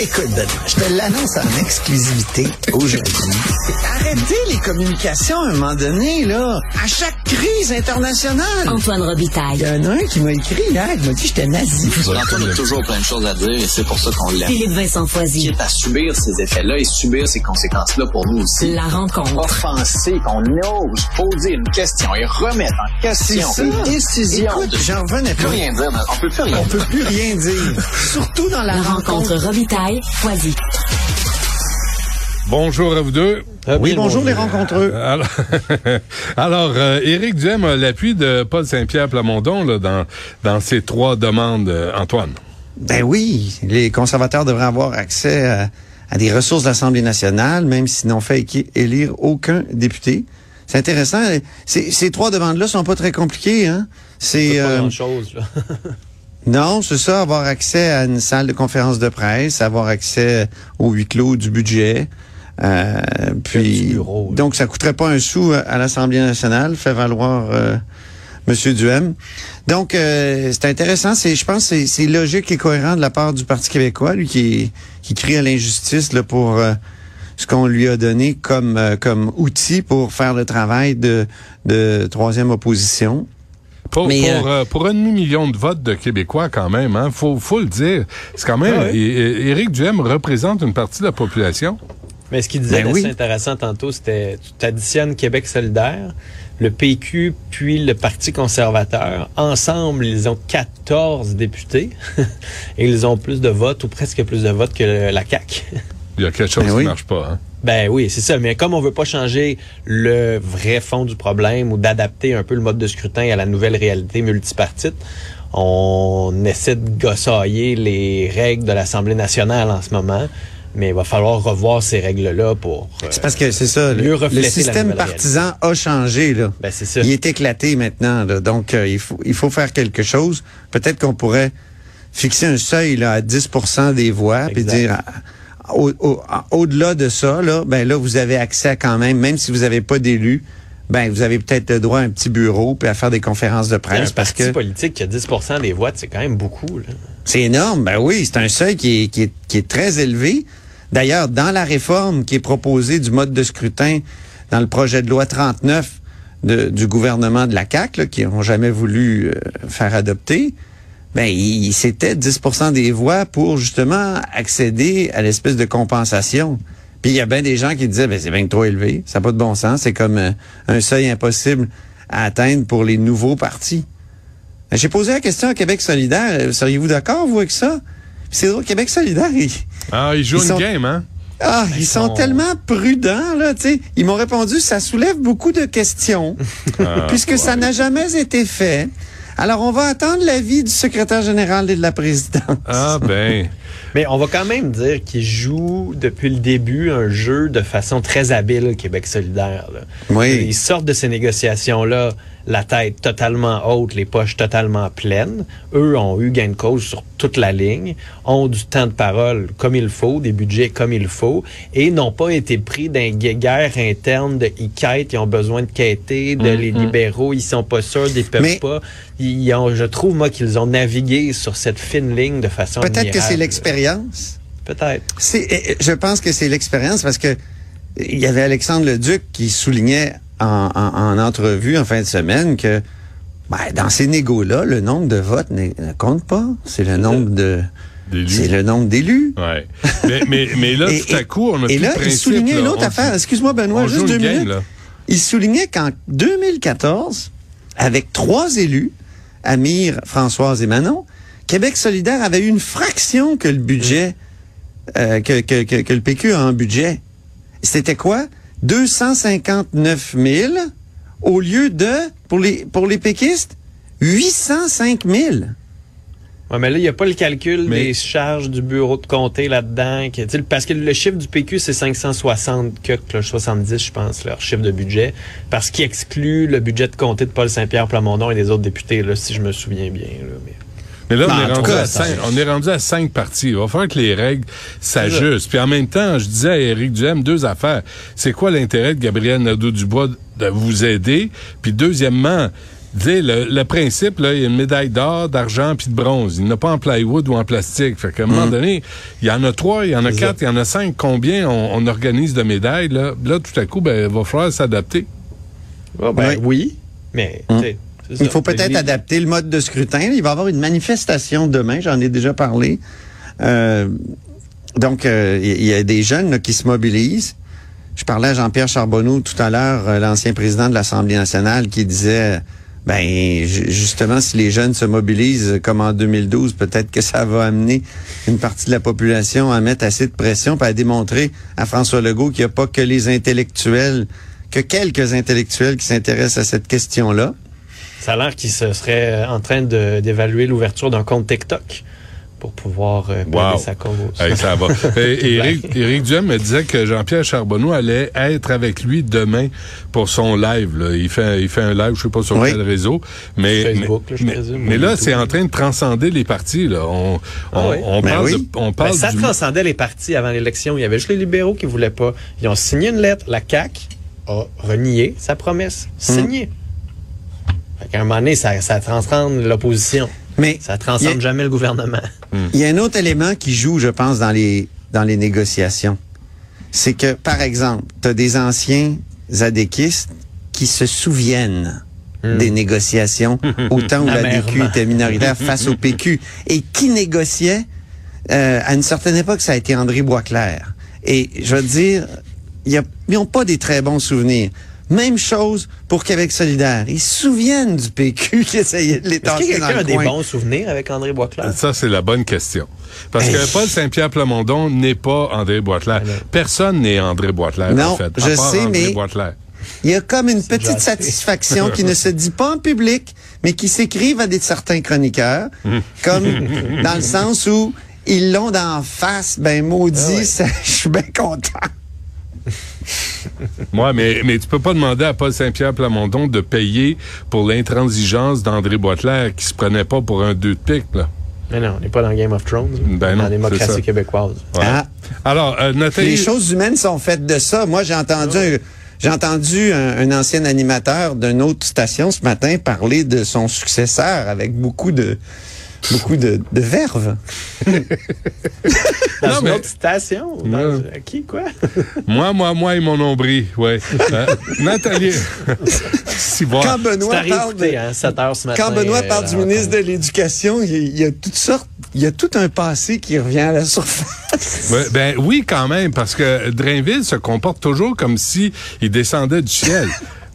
Écoute, je te l'annonce en exclusivité aujourd'hui. Arrêtez les communications à un moment donné, là. À chaque crise internationale. Antoine Robitaille. Il y en a un qui m'a écrit hier, qui m'a dit que j'étais nazi. Antoine a toujours plein de choses à dire et c'est pour ça qu'on l'aime. Philippe Vincent Foisy. Quitte à subir ces effets-là et subir ces conséquences-là pour nous aussi. La rencontre. Offenser, qu'on ose poser une question et remettre en question les décisions. Écoute, j'en revenais plus pas. rien dire. On peut plus rien On dire. peut plus rien dire. Surtout dans la, La rencontre Robitaille. Bonjour à vous deux. Oui, bonjour les rencontreux. Alors, alors euh, Éric Duhem a l'appui de Paul Saint-Pierre Plamondon là, dans, dans ces trois demandes, euh, Antoine. Ben oui, les conservateurs devraient avoir accès à, à des ressources de l'Assemblée nationale, même s'ils n'ont fait élire aucun député. C'est intéressant. Ces, ces trois demandes-là sont pas très compliquées. Hein? C'est euh. non, c'est ça, avoir accès à une salle de conférence de presse, avoir accès au huis clos du budget. Euh, puis bureau, donc ça coûterait pas un sou à, l'Assemblée nationale, fait valoir euh, Monsieur Duhem. Donc euh, c'est intéressant, c'est je pense que c'est- c'est logique et cohérent de la part du Parti québécois, lui qui qui crie à l'injustice là pour euh, ce qu'on lui a donné comme euh, comme outil pour faire le travail de de troisième opposition. Pour, Mais, pour, euh, pour un demi-million de votes de Québécois, quand même, hein, faut, faut le dire. C'est quand même. Ah Éric Duhem représente une partie de la population. Mais ce qu'il disait Ben oui. intéressant tantôt, c'était tu additionnes Québec solidaire, le PQ puis le Parti conservateur. Ensemble, ils ont 14 députés et ils ont plus de votes ou presque plus de votes que le- la CAQ. Il y a quelque chose Ben qui oui. marche pas. Hein. Ben oui, c'est ça. Mais comme on veut pas changer le vrai fond du problème ou d'adapter un peu le mode de scrutin à la nouvelle réalité multipartite, on essaie de gossailler les règles de l'Assemblée nationale en ce moment. Mais il va falloir revoir ces règles-là pour. euh, C'est parce que c'est ça, mieux le, refléter le système partisan a changé là. Ben, c'est ça. Il est éclaté maintenant, là. donc euh, il faut il faut faire quelque chose. Peut-être qu'on pourrait fixer un seuil là, à 10% des voix, puis Exact. dire au- au-delà de ça, là, ben là vous avez accès quand même, même si vous n'avez pas d'élu, ben vous avez peut-être le droit à un petit bureau puis à faire des conférences de un presse parce parti que politique qui a 10 des voix, c'est quand même beaucoup. C'est énorme. Ben oui, c'est un seuil qui est, qui est, qui est très élevé. D'ailleurs, dans la réforme qui est proposée du mode de scrutin dans le projet de loi 39 de- du gouvernement de la CAQ, là, qui n'ont jamais voulu euh, faire adopter, ben il, c'était 10% des voix pour justement accéder à l'espèce de compensation. Puis il y a bien des gens qui disaient, ben c'est bien trop élevé, ça n'a pas de bon sens, c'est comme euh, un seuil impossible à atteindre pour les nouveaux partis. Ben, J'ai posé la question à Québec solidaire. Euh, Seriez-vous d'accord, vous, avec ça? C'est drôle, Québec solidaire, ils, Ah, il Ils une sont- game, hein? ah, ils sont sont- tellement prudents, là, tu sais. Ils m'ont répondu, ça soulève beaucoup de questions, Ah, puisque ça n'a jamais été fait. Alors, on va attendre l'avis du secrétaire général et de la présidente. Ah, ben. Mais on va quand même dire qu'il joue depuis le début un jeu de façon très habile, Québec solidaire. là. Oui. Ils sortent de ces négociations-là la tête totalement haute, les poches totalement pleines. Eux ont eu gain de cause sur toute la ligne, ont du temps de parole comme il faut, des budgets comme il faut, et n'ont pas été pris d'un guerre interne de ils quêtent, ils ont besoin de quêter, de les libéraux, ils sont pas sûrs, ils peuvent Mais- pas. Ils ont, je trouve, moi, qu'ils ont navigué sur cette fine ligne de façon Peut-être que c'est admirable. L'expérience. Peut-être. C'est, je pense que c'est l'expérience parce que il y avait Alexandre Leduc qui soulignait en, en- en entrevue en fin de semaine que ben, dans ces négos-là, le nombre de votes ne, compte pas. C'est le nombre de D'élus. c'est le nombre d'élus. Ouais. Mais, mais, mais là, Et- tout à coup, on a Et plus là, il soulignait là. une autre On- affaire. Excuse-moi, Benoît, juste deux game, minutes. là. Il soulignait qu'en 2014, avec trois élus, Amir, Françoise et Manon, Québec solidaire avait eu une fraction que le budget, euh, que, que, que, que le PQ a en budget. C'était quoi? 259 000 au lieu de, pour les, pour les péquistes, 805 000. Ouais, mais là, il n'y a pas le calcul Mais- des charges du bureau de comté là-dedans. Parce que le chiffre du PQ, c'est 560, que, que 70, je pense, leur chiffre de budget. Parce qu'il exclut le budget de comté de Paul Saint-Pierre Plamondon et des autres députés, là, si je me souviens bien. Là, mais... Mais là, on, est en rendu cas, à cinq, on est rendu à cinq parties. Il va falloir que les règles s'ajustent. Puis en même temps, je disais à Éric Duhem deux affaires. C'est quoi l'intérêt de Gabriel Nadeau-Dubois de vous aider? Puis deuxièmement, le, le principe, là, il y a une médaille d'or, d'argent puis de bronze. Il n'a pas en plywood ou en plastique. Fait qu'à un moment donné, il y en a trois, il y en a quatre, il y en a cinq. Combien on, on organise de médailles? Là, là tout à coup, ben, il va falloir s'adapter. Ah, ben, Ouais. oui, mais tu sais, c'est Il faut peut-être adapter le mode de scrutin. Il va y avoir une manifestation demain, j'en ai déjà parlé. Euh, donc, euh, il y, a des jeunes là, qui se mobilisent. Je parlais à Jean-Pierre Charbonneau tout à l'heure, euh, l'ancien président de l'Assemblée nationale, qui disait, ben ju- justement, si les jeunes se mobilisent comme en 2012, peut-être que ça va amener une partie de la population à mettre assez de pression, puis à démontrer à François Legault qu'il n'y a pas que les intellectuels, que quelques intellectuels qui s'intéressent à cette question-là. Ça a l'air qu'il se serait euh, en train de- d'évaluer l'ouverture d'un compte TikTok pour pouvoir euh, Wow. sa cause. Hey, ça va. Et Éric, Éric Duhem me disait que Jean-Pierre Charbonneau allait être avec lui demain pour son live. là. Il fait, il fait un live, je sais pas sur Oui. quel réseau, mais Facebook, mais, là, je mais- présume, mais ou là, YouTube. c'est en train de transcender les partis. Là. On, Ah on, oui. on parle, oui. de, on Ben, parle ça du- transcendait les partis avant l'élection. Il y avait juste les libéraux qui voulaient pas. Ils ont signé une lettre. La CAQ a renié sa promesse. Signée. Fait qu'à un moment donné, ça, ça transcende l'opposition. Mais Ça transcende a- jamais le gouvernement. Il y a un autre élément qui joue, je pense, dans les, dans les négociations. C'est que, par exemple, tu as des anciens adéquistes qui se souviennent des négociations au temps où la. DQ était minoritaire face au PQ et qui négociait euh, à une certaine époque, ça a été André Boisclair. Et je veux dire, il y a- ils n'ont pas des très bons souvenirs. Même chose pour Québec solidaire. Ils se souviennent du PQ qui essayait de les Est-ce que tasser dans quelqu'un le a des bons souvenirs avec André Boisclair? Ça, c'est la bonne question. Parce Hey. que Paul Saint-Pierre Plamondon n'est pas André Boitelaire. Ah. Personne n'est André Boitelaire, Non, en fait. à je part sais, André mais-. Il y a comme une petite satisfaction qui ne se dit pas en public, mais qui s'écrivent à des certains chroniqueurs, Hum. comme dans le sens où ils l'ont d'en face, ben maudit, Ah ouais. ça- je suis bien content. Moi, mais, mais tu peux pas demander à Paul Saint-Pierre Plamondon de payer pour l'intransigeance d'André Boitelaire qui se prenait pas pour un deux de pique, là. Mais non, on n'est pas dans Game of Thrones. Ben dans non, la démocratie québécoise. Ouais. Ah, Alors, euh, Nathalie... les choses humaines sont faites de ça. Moi, j'ai entendu, un, j'ai entendu un, un ancien animateur d'une autre station ce matin parler de son successeur avec beaucoup de beaucoup de, de verve. Dans Non, une mais- autre station? Dans- qui, quoi? Moi, moi, moi et mon nombril, ouais. Euh, Nathalie... si, bon. Quand Benoît à parle de, hein, 7 heures ce matin. Quand Benoît euh, parle du ministre de l'Éducation, il y, a, il y a toutes sortes, il y a tout un passé qui revient à la surface. Ben oui, quand même, parce que Drainville se comporte toujours comme si il descendait du ciel.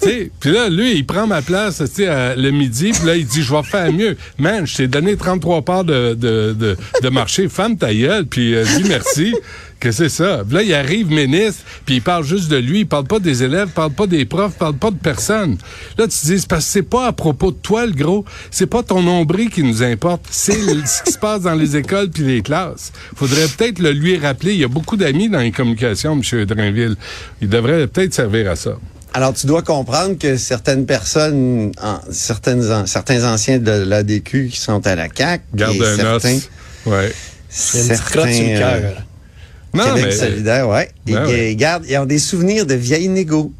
Puis là, lui, il prend ma place à- le midi, puis là, il dit, je vais faire mieux. Man, je t'ai donné 33 parts de, de, de, de marché, femme ta gueule, puis euh, dis merci. Que c'est ça. Puis là, il arrive ministre, puis il parle juste de lui, il parle pas des élèves, il parle pas des profs, il parle pas de personne. Là, tu te dis, parce que c'est pas à propos de toi, le gros. C'est pas ton nombril qui nous importe. C'est ce qui se passe dans les écoles puis les classes. Faudrait peut-être le lui rappeler. Il y a beaucoup d'amis dans les communications, M. Drainville. Il devrait peut-être servir à ça. Alors, tu dois comprendre que certaines personnes, en- certaines, an- certains anciens de l'ADQ qui sont à la CAQ, Garde et un certains, os. Ouais. Une certains cœur. euh, Non, Québec mais... solidaire, ouais. Ils, Ben ouais. gardent, ils ont des souvenirs de vieilles négos.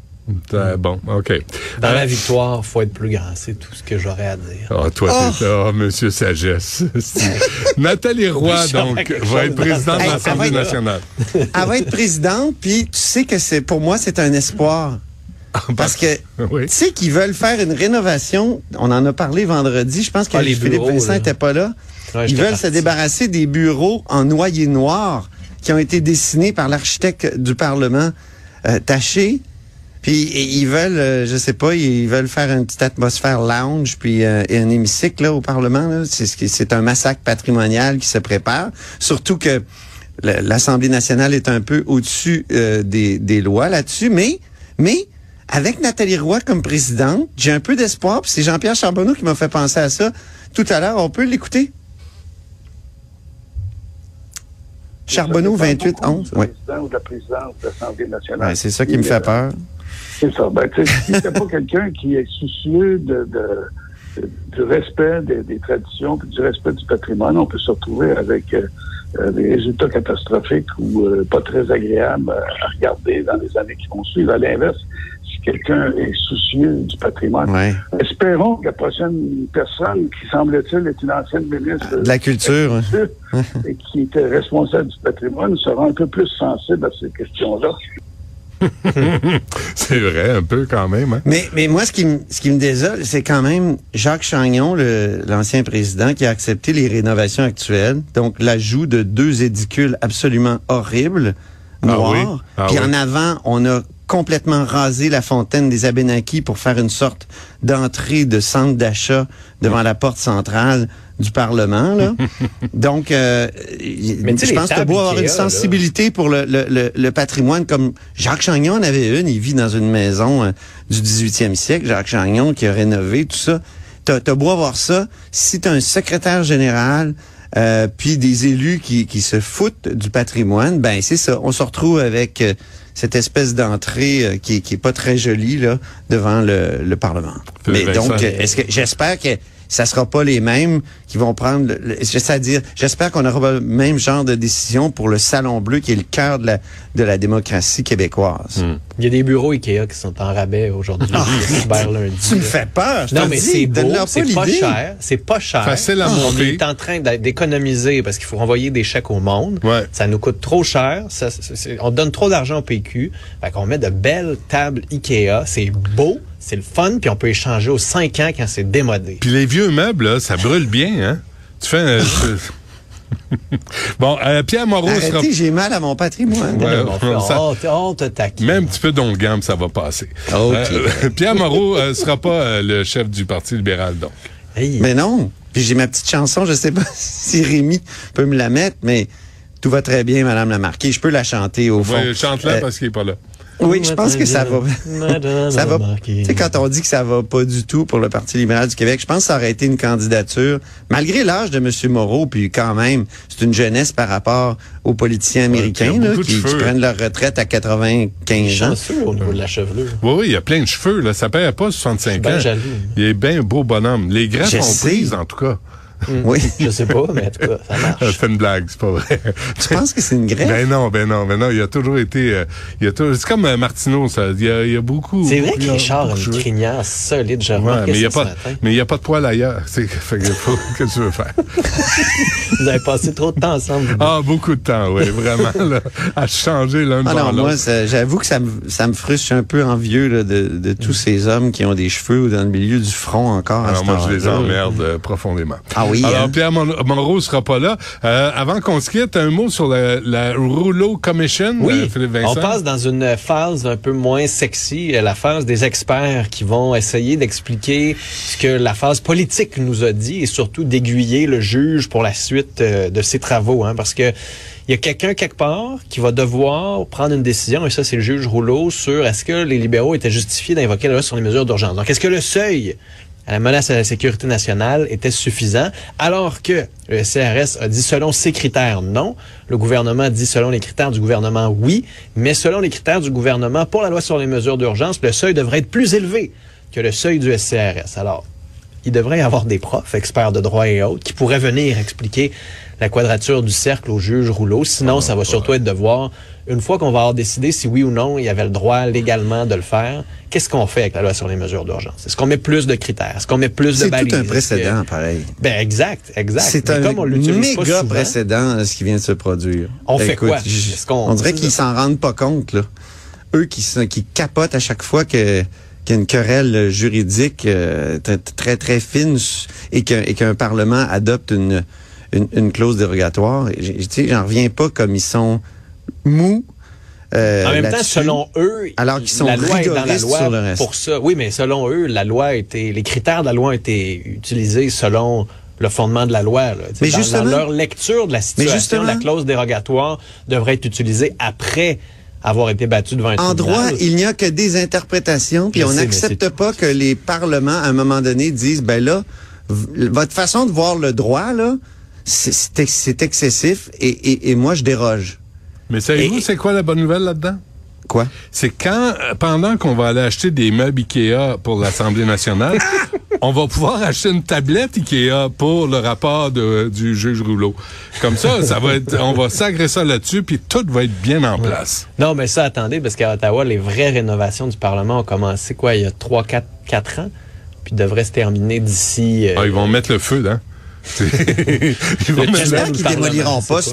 Euh, bon, OK. Dans Euh, la victoire, faut être plus grand. C'est tout ce que j'aurais à dire. Ah, toi, t'es là, oh, monsieur Sagesse. Nathalie Roy, donc, va être présidente de l'Assemblée nationale. Elle va être présidente, puis tu sais que c'est, pour moi, c'est un espoir. Parce que, Oui. tu sais qu'ils veulent faire une rénovation. On en a parlé vendredi. Je pense que Ah, les Philippe bureaux, Vincent n'était pas là. Ouais, Ils veulent parti. se débarrasser des bureaux en noyer noir qui ont été dessinés par l'architecte du Parlement, euh, Taché. Puis ils veulent, euh, je sais pas, ils veulent faire une petite atmosphère lounge, puis euh, et un hémicycle là, au Parlement. C'est ce qui- c'est un massacre patrimonial qui se prépare. Surtout que la- l'Assemblée nationale est un peu au-dessus euh, des, des lois là-dessus, mais mais avec Nathalie Roy comme présidente, j'ai un peu d'espoir. puis C'est Jean-Pierre Charbonneau qui m'a fait penser à ça tout à l'heure. On peut l'écouter? Charbonneau 28 11. Du Oui. ou de la présidence de l'Assemblée nationale. C'est ça qui me fait peur. C'est ça. Ben, tu sais, si c'est pas quelqu'un qui est soucieux de, de- de- du respect des, des traditions puis du respect du patrimoine, on peut se retrouver avec euh, euh, des résultats catastrophiques ou euh, pas très agréables à regarder dans les années qui vont suivre. À l'inverse, quelqu'un est soucieux du patrimoine, Ouais. espérons que la prochaine personne qui semble-t-il est une ancienne ministre De la culture. hein. culture et qui était responsable du patrimoine sera un peu plus sensible à ces questions-là. C'est vrai, un peu quand même. Hein? Mais, mais moi, ce qui, me- ce qui me désole, c'est quand même Jacques Chagnon, l'ancien président, qui a accepté les rénovations actuelles. Donc, l'ajout de deux édicules absolument horribles, Ah noirs. oui? Ah Puis oui. en avant, on a complètement rasé la fontaine des Abénakis pour faire une sorte d'entrée de centre d'achat devant la porte centrale du Parlement. Là. Donc, euh, Mais je pense que beau avoir une là. sensibilité pour le, le, le, le patrimoine comme Jacques Chagnon en avait une. Il vit dans une maison euh, du 18e siècle. Jacques Chagnon qui a rénové tout ça. T'as as beau avoir ça. Si t'as un secrétaire général euh, puis des élus qui, qui se foutent du patrimoine, ben c'est ça. On se retrouve avec euh, cette espèce d'entrée euh, qui, qui est pas très jolie là devant le, le Parlement. Mais donc, est-ce que j'espère que ça sera pas les mêmes qui vont prendre, c'est-à-dire, j'espère qu'on aura pas le même genre de décision pour le Salon Bleu qui est le cœur de la, de la démocratie québécoise. Il y a des bureaux Ikea qui sont en rabais aujourd'hui. Lundi. Tu me fais peur, je Non, mais c'est beau, pas c'est pas cher, c'est pas cher. Facile à On monter. est en train d'économiser parce qu'il faut renvoyer des chèques au monde. Ouais. Ça nous coûte trop cher. Ça, on donne trop d'argent au PQ. Fait qu'on met de belles tables Ikea. C'est beau, c'est le fun, puis on peut échanger aux 5 ans quand c'est démodé. Puis les vieux meubles, là, ça brûle bien, hein? Tu fais... euh, tu- bon, euh, Pierre Moreau sera... Arrêtez, j'ai mal à mon patrimoine. Ouais, on fait, ça- oh, on te taquine. Même un petit peu d'ongame, ça va passer. OK. Euh, Pierre Moreau euh, sera pas euh, le chef du Parti libéral, donc. Hey. Mais non. Puis j'ai ma petite chanson, je sais pas si Rémi peut me la mettre, mais tout va très bien, Madame la Marquise. Je peux la chanter au fond. Ouais, chante-la Euh, parce qu'il est pas là. Oui, je pense que ça va. Ça va. Tu sais, quand on dit que ça va pas du tout pour le Parti libéral du Québec, je pense que ça aurait été une candidature, malgré l'âge de M. Moreau, puis quand même, c'est une jeunesse par rapport aux politiciens américains là, qui, prennent leur retraite à 95 ans. chanceux au niveau de la chevelure. Oui, oui, il y a plein de cheveux, là. Ça perd pas 65 Ben ans. jaloux. Il est bien beau bonhomme. Les greffes Je ont sais. prise, en tout cas. Oui. Je sais pas, mais en tout cas, ça marche. Je fais une blague, c'est pas vrai. tu penses que c'est une greffe? Ben non, ben non, ben non. Il a toujours été. euh, il a toujours- c'est comme euh, Martineau, ça. Il y a, il y a beaucoup. C'est vrai que a Richard a de une crinière solide. J'ai Ouais, mais il y a pas, ce matin. mais il y a pas de poils ailleurs. C'est, fait que faut, qu'est-ce que tu veux faire? Vous avez passé trop de temps ensemble. vous. Ah, beaucoup de temps, oui, vraiment, là, à changer l'un Ah moi, l'autre. ça- j'avoue que ça me, ça me frustre. Je suis un peu envieux là, de, de tous ces hommes qui ont des cheveux ou dans le milieu du front encore. à Alors moi, je les emmerde euh, profondément. Ah oui, Alors, hein? Pierre Mon- Monroe sera pas là. Euh, avant qu'on se quitte, un mot sur la, la Rouleau Commission, euh, Oui, Philippe Vincent. on passe dans une phase un peu moins sexy, euh, la phase des experts qui vont essayer d'expliquer ce que la phase politique nous a dit et surtout d'aiguiller le juge pour la suite euh, de ses travaux. Hein, parce que il y a quelqu'un quelque part qui va devoir prendre une décision, et ça c'est le juge Rouleau, sur est-ce que les libéraux étaient justifiés d'invoquer la loi sur les mesures d'urgence. Donc est-ce que le seuil à la menace à la sécurité nationale était suffisant, alors que le CRS a dit selon ses critères non, le gouvernement dit selon les critères du gouvernement oui, mais selon les critères du gouvernement pour la loi sur les mesures d'urgence, le seuil devrait être plus élevé que le seuil du SCRS. Alors, il devrait y avoir des profs, experts de droit et autres, qui pourraient venir expliquer la quadrature du cercle au juge Rouleau. Sinon, ça va surtout être de voir, une fois qu'on va avoir décidé si oui ou non il y avait le droit légalement de le faire, qu'est-ce qu'on fait avec la loi sur les mesures d'urgence? Est-ce qu'on met plus de critères? Est-ce qu'on met plus de C'est balises? tout un que- précédent, pareil. Ben, exact, exact. C'est un comme on l'utilise pas méga souvent, précédent euh, ce qui vient de se produire. On fait Écoute, quoi? on dirait c'est qu'ils s'en rendent pas compte, là. Eux qui, qui capotent à chaque fois que qu'il y a une querelle juridique euh, très, très fine et qu'un et parlement adopte une, une, une clause dérogatoire. J'en reviens pas comme ils sont mous. euh, En même temps, selon eux, alors qu'ils sont la loi est dans la loi sur le reste. pour ça. Oui, mais selon eux, la loi a été, les critères de la loi ont été utilisés selon le fondement de la loi. là. Mais dans, justement- dans leur lecture de la situation, justement- la clause dérogatoire devrait être utilisée après avoir été battue devant un En droit, il n'y a que des interprétations, puis on n'accepte pas que les parlements, à un moment donné, disent, ben là, votre façon de voir le droit, là, c'est- c'est ex- c'est excessif, et, et, et moi, je déroge. Mais savez-vous, c'est quoi la bonne nouvelle là-dedans? Quoi? C'est quand, pendant qu'on va aller acheter des meubles Ikea pour l'Assemblée nationale, on va pouvoir acheter une tablette Ikea pour le rapport de- du juge Rouleau. Comme ça, ça va être, on va s'agresser ça là-dessus, puis tout va être bien en place. Non, mais ça, attendez, parce qu'à Ottawa, les vraies rénovations du Parlement ont commencé, quoi, il y a 3, 4, 4 ans, puis devraient se terminer d'ici... euh, Ah, ils vont mettre le feu, hein? ils vont Le mettre le qu'ils Parlement, démoliront c'est pas ça.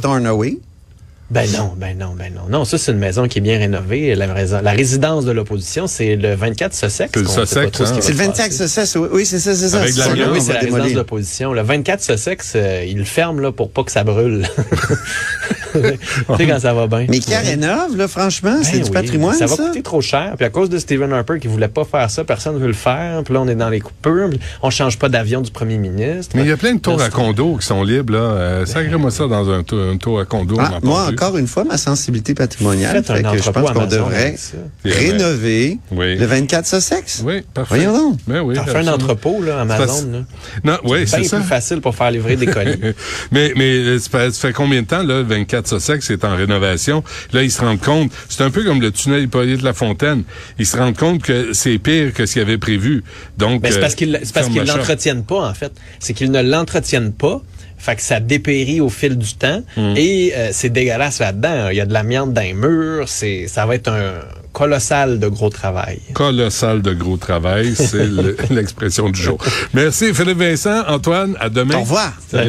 Ben non, ben non, ben non. Non, ça, c'est une maison qui est bien rénovée. La, la résidence de l'opposition, c'est le 24 Sussex. C'est le Sussex, hein? C'est le se 25 passer. Sussex, oui, oui, c'est ça, c'est ça. Avec la Oui, va c'est la résidence de l'opposition. Le 24 Sussex, euh, il le ferme là, pour pas que ça brûle. tu sais quand ça va bien. Mais qui rénove, là, franchement, c'est Ben du patrimoine, ça ça? va coûter trop cher. Puis à cause de Stephen Harper qui voulait pas faire ça, personne ne veut le faire. Puis là, on est dans les coupures. On change pas d'avion du premier ministre. Mais il y a plein de tours à condo qui sont libres, là. Euh, Sacrez-moi ça dans un, tour- un tour à condo. Ah, encore une fois, ma sensibilité patrimoniale fait que je entrepôt pense qu'on devrait rénover Oui. le 24 Sussex. Oui, parfait. Voyons donc. Ben oui, T'en fais un entrepôt, là, Amazon. Là. Non, oui, C'est c'est bien ça. plus facile pour faire livrer des colis. mais mais euh, ça fait, fait combien de temps, là, 24 Sussex est en rénovation? Là, ils se rendent compte, c'est un peu comme le tunnel Hippolyte La Fontaine. Ils se rendent compte que c'est pire que ce qu'ils avaient prévu. Donc, Ben, c'est euh, parce qu'ils c'est parce qu'ils shop. l'entretiennent pas, en fait. C'est qu'ils ne l'entretiennent pas. Fait que ça dépérit au fil du temps. Mm. Et euh, c'est dégueulasse là-dedans. Il y a de l'amiante dans les murs. C'est, ça va être un colossal de gros travail. Colossal de gros travail, c'est le- l'expression du jour. Merci Philippe Vincent, Antoine, à demain. Au revoir. Salut.